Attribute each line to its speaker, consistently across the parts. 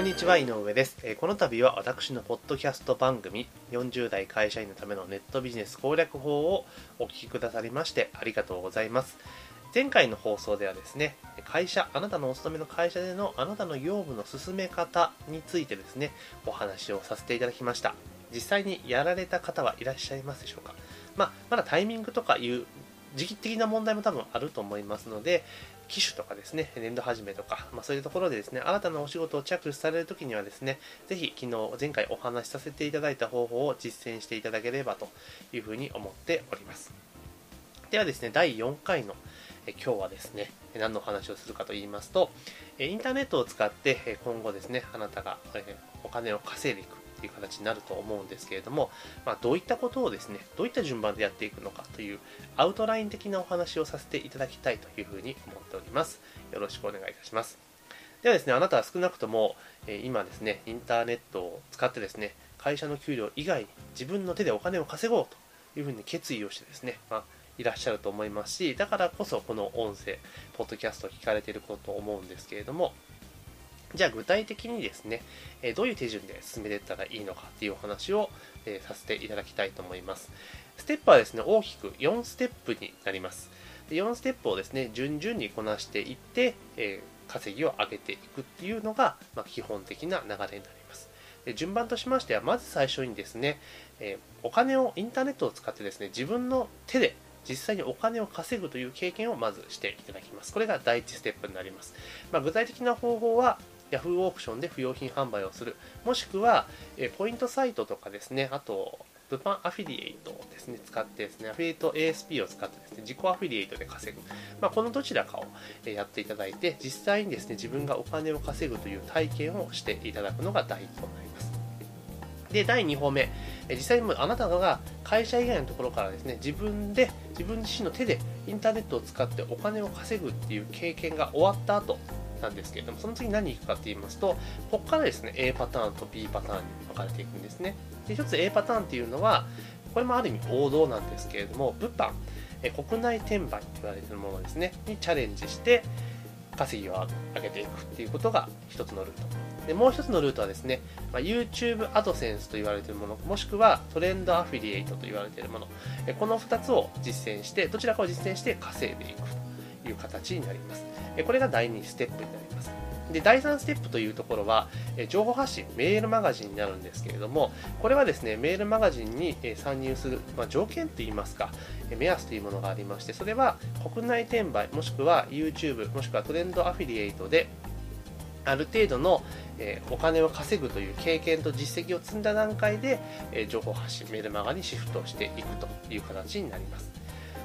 Speaker 1: こんにちは井上です。えーこの度は私のポッドキャスト番組40代会社員のためのネットビジネス攻略法をお聞きくださりましてありがとうございます。前回の放送ではですね会社あなたのお勤めの会社でのあなたの業務の進め方についてですねお話をさせていただきました。実際にやられた方はいらっしゃいますでしょうか？まあ、まだタイミングとかいう時期的な問題も多分あると思いますので、機種とかですね、年度始めとか、まあ、そういうところでですね、新たなお仕事を着手されるときにはですね、ぜひ昨日、前回お話しさせていただいた方法を実践していただければというふうに思っております。ではですね、第4回のえ今日はですね、何のお話をするかと言いますと、インターネットを使って今後ですね、あなたがお金を稼いでいくっていう形になると思うんですけれども、まあ、どういったことをですね、どういった順番でやっていくのかというアウトライン的なお話をさせていただきたいというふうに思っております。よろしくお願いいたします。ではですね、あなたは少なくとも、えー今ですね、インターネットを使ってですね、会社の給料以外に自分の手でお金を稼ごうというふうに決意をしてですね、まあ、いらっしゃると思いますし、だからこそこの音声、ポッドキャストを聞かれていることと思うんですけれども、じゃあ具体的にですね、えどういう手順で進めていったらいいのかっていうお話を、えさせていただきたいと思います。ステップはですね、大きく4ステップになります。で4ステップをですね、順々にこなしていって、え稼ぎを上げていくっていうのが、ま、基本的な流れになります。で順番としましては、まず最初にですね、えお金を、インターネットを使ってですね、自分の手で実際にお金を稼ぐという経験をまずしていただきます。これが第一ステップになります。まあ、具体的な方法は、Yahoo! オークションで不用品販売をする、もしくは、えポイントサイトとかですね、あと、物販アフィリエイトをですね、使ってですね、アフィリエイト ASP を使ってですね、自己アフィリエイトで稼ぐ。まあ、このどちらかをやっていただいて、実際にですね、自分がお金を稼ぐという体験をしていただくのが第一歩になります。で、第2歩目、実際にあなたが会社以外のところからですね、自分で、自分自身の手でインターネットを使ってお金を稼ぐっていう経験が終わった後なんですけれども、その次何に行くかって言いますと、ここからですね、A パターンと B パターンに分かれていくんですね。で、一つ A パターンっていうのは、これもある意味王道なんですけれども、物販、え国内転売と言われているものですね、にチャレンジして、稼ぎを上げていくっていうことが一つのルート。でもう一つのルートはですね、まあ、YouTube アドセンスと言われているもの、もしくはトレンドアフィリエイトと言われているもの、えこの2つを実践して、どちらかを実践して稼いでいくいう形になります。これが第2ステップになります。で第3ステップというところは、情報発信、メールマガジンになるんですけれども、これはですね、メールマガジンに参入する、まあ、条件といいますか、目安というものがありまして、それは国内転売、もしくは YouTube、もしくはトレンドアフィリエイトで、ある程度の、お金を稼ぐという経験と実績を積んだ段階で、情報発信、メールマガにシフトしていくという形になります。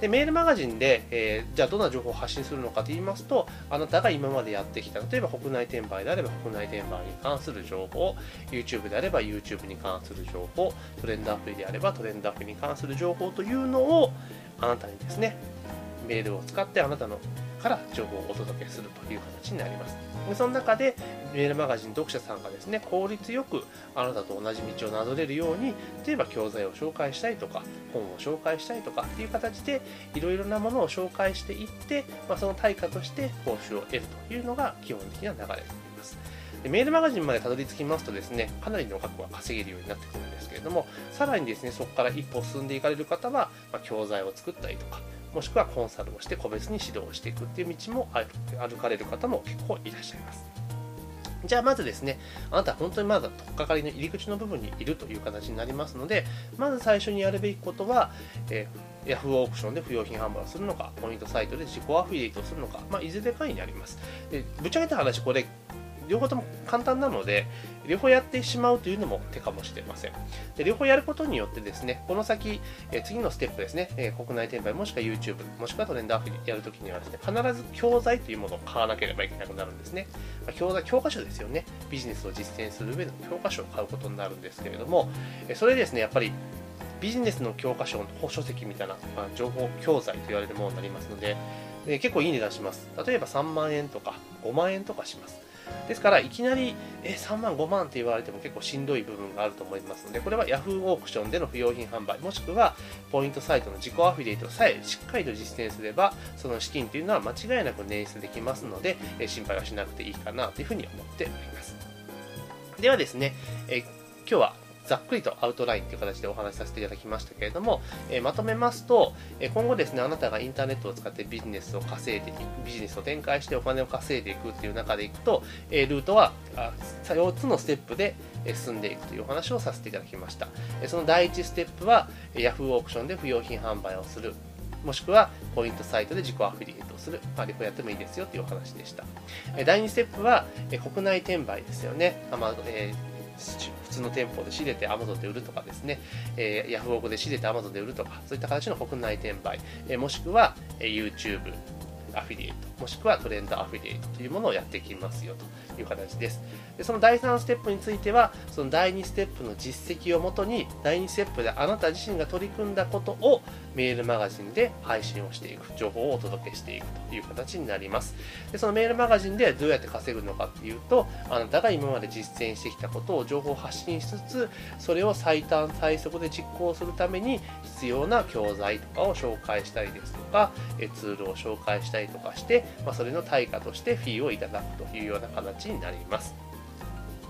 Speaker 1: でメールマガジンで、えーじゃあどんな情報を発信するのかと言いますと、あなたが今までやってきた、例えば国内転売であれば国内転売に関する情報、YouTube であれば YouTube に関する情報、トレンドアプリであればトレンドアプリに関する情報というのをあなたにですね、メールを使ってあなたのから情報をお届けするという形になります。でその中でメールマガジン読者さんがですね効率よくあなたと同じ道をなぞれるように例えば教材を紹介したいとか本を紹介したいとかっていう形でいろいろなものを紹介していって、まあ、その対価として報酬を得るというのが基本的な流れになります。でメールマガジンまでたどり着きますとですね、かなりの額は稼げるようになってくるんですけれども、さらにですね、そこから一歩進んでいかれる方は、まあ、教材を作ったりとか、もしくはコンサルをして個別に指導していくっていう道も歩かれる方も結構いらっしゃいます。じゃあまずですね、あなた本当にまだ取っかかりの入り口の部分にいるという形になりますので、まず最初にやるべきことは、えー、Yahoo オークションで不用品販売をするのか、ポイントサイトで自己アフィリエイトをするのか、まあ、いずれかになります。ぶっちゃけた話、これ、両方とも簡単なので、両方やってしまうというのも手かもしれません。で両方やることによってですね、この先、え次のステップですね、え国内転売もしくは YouTube、もしくはトレンドアフィリやるときにはですね、必ず教材というものを買わなければいけなくなるんですね。まあ教材、教科書ですよね。ビジネスを実践する上での教科書を買うことになるんですけれども、えそれですね、やっぱりビジネスの教科書の書籍みたいな、まあ、情報教材と言われるものになりますので、え結構いい値段します。例えば3万円とか5万円とかします。ですから、いきなりえ3万、5万って言われても結構しんどい部分があると思いますので、これは Yahoo オークションでの不用品販売、もしくはポイントサイトの自己アフィリエイトさえしっかりと実践すれば、その資金というのは間違いなく捻出できますので、え心配はしなくていいかなというふうに思っております。ではですね、え今日はざっくりとアウトラインという形でお話しさせていただきましたけれども、えまとめますと、え今後ですね、あなたがインターネットを使ってビジネスを稼いでいく、ビジネスを展開してお金を稼いでいくっていう中でいくと、えルートはあ4つのステップで進んでいくというお話をさせていただきました。その第1ステップは、Yahoo オークションで不用品販売をする。もしくはポイントサイトで自己アフィリエイトをする、まあ、両方やってもいいですよというお話でした。第2ステップは国内転売ですよね。まあえー、普通の店舗で仕入れて Amazon で売るとかですね、えー、ヤフオクで仕入れて Amazon で売るとか、そういった形の国内転売、えー、もしくは、えー、YouTube、アフィリエイト、もしくはトレンドアフィリエイトというものをやっていきますよという形です。でその第3ステップについては、その第2ステップの実績をもとに、第2ステップであなた自身が取り組んだことをメールマガジンで配信をしていく、情報をお届けしていくという形になります。でそのメールマガジンでどうやって稼ぐのかっていうと、あなたが今まで実践してきたことを情報を発信しつつ、それを最短最速で実行するために必要な教材とかを紹介したりですとか、ツールを紹介したりとかして、まあ、それの対価としてフィーをいただくというような形になります。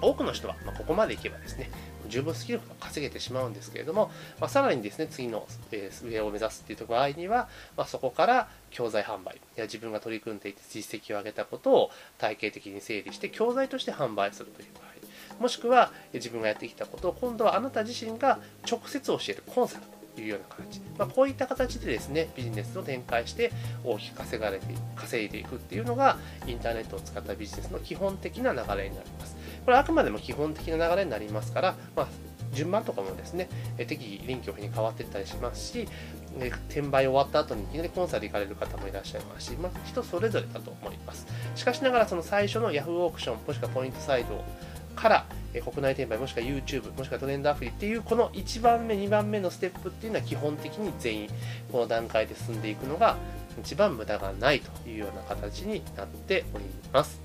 Speaker 1: 多くの人は、まここまでいけばですね、十分スキルが稼げてしまうんですけれども、まあ、さらにですね、次の、え上を目指すっていう場合には、まあ、そこから教材販売や自分が取り組んでいて実績を上げたことを体系的に整理して教材として販売するという場合、もしくは自分がやってきたことを今度はあなた自身が直接教えるコンサルというような形、まあ、こういった形でですねビジネスを展開して大きく稼がれて稼いでいくっていうのがインターネットを使ったビジネスの基本的な流れになりますこれはあくまでも基本的な流れになりますから、まあ、順番とかもですね、適宜臨機応変に変わっていったりしますし、転売終わった後にいきなりコンサル行かれる方もいらっしゃいますし、まあ、人それぞれだと思います。しかしながら、その最初の Yahoo オークション、もしくはポイントサイドから、国内転売、もしくは YouTube、もしくはトレンドアプリっていう、この1番目、2番目のステップっていうのは基本的に全員、この段階で進んでいくのが、一番無駄がないというような形になっております。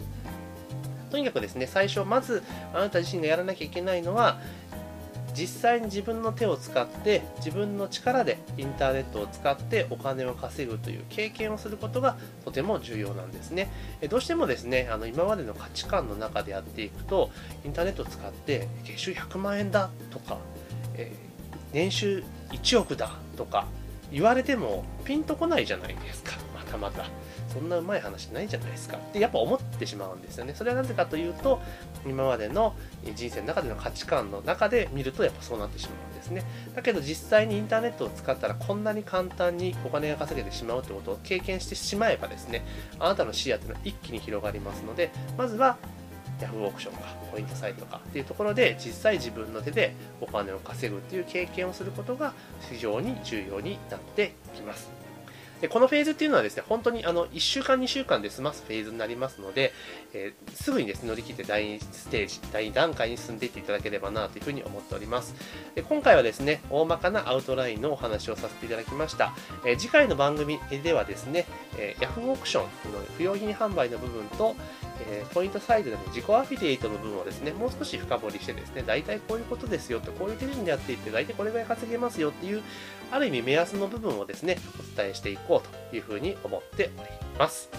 Speaker 1: とにかくですね、最初、まずあなた自身がやらなきゃいけないのは、実際に自分の手を使って自分の力でインターネットを使ってお金を稼ぐという経験をすることがとても重要なんですね。どうしてもですねあの今までの価値観の中でやっていくとインターネットを使って月収100万円だとか、えー、年収1億だとか言われてもピンとこないじゃないですか。またまた。そんなうまい話ないじゃないですか。ってやっぱ思ってしまうんですよね。それはなぜかというと今までの人生の中での価値観の中で見るとやっぱそうなってしまうんですね。だけど実際にインターネットを使ったらこんなに簡単にお金が稼げてしまうってことを経験してしまえばですねあなたの視野っていうのは一気に広がりますのでまずは Yahoo! オークションかポイントサイトかっていうところで実際自分の手でお金を稼ぐっていう経験をすることが非常に重要になってきます。でこのフェーズっていうのはですね、本当にあの1週間、2週間で済ますフェーズになりますので、えー、すぐにですね、乗り切って第2ステージ、第2段階に進んでいっていただければなというふうに思っております。で今回はですね、大まかなアウトラインのお話をさせていただきました。えー、次回の番組ではですね、えー、Yahoo オークションの不用品販売の部分と、えー、ポイントサイドでの自己アフィリエイトの部分をですね、もう少し深掘りしてですね、大体こういうことですよと、こういう手順でやっていって、大体これぐらい稼げますよっていう、ある意味目安の部分をですね、お伝えしていこうというふうに思っております。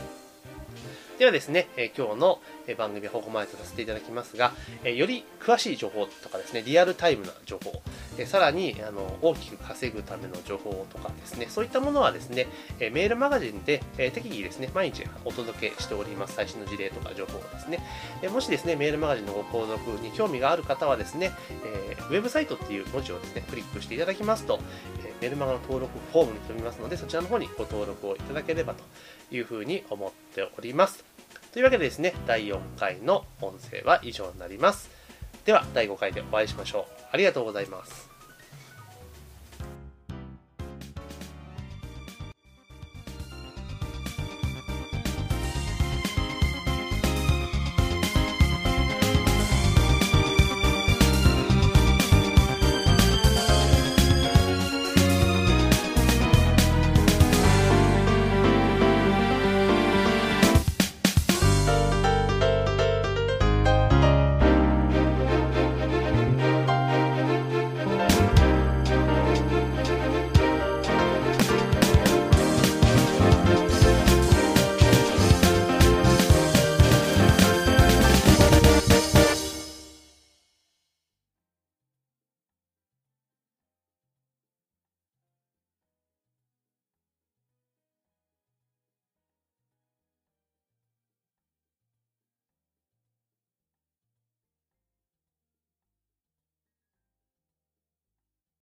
Speaker 1: ではですね、え今日の番組はここまでとさせていただきますが、より詳しい情報とかですね、リアルタイムな情報、さらにあの大きく稼ぐための情報とかですね、そういったものはですね、メールマガジンで、適宜ですね、毎日お届けしております。最新の事例とか情報をですね。もしですね、メールマガジンのご購読に興味がある方はですね、ウェブサイトっていう文字をですね、クリックしていただきますと、えメルマガの登録フォームに飛びますので、そちらの方にご登録をいただければというふうに思っております。というわけでですね、第4回の音声は以上になります。では、第5回でお会いしましょう。ありがとうございます。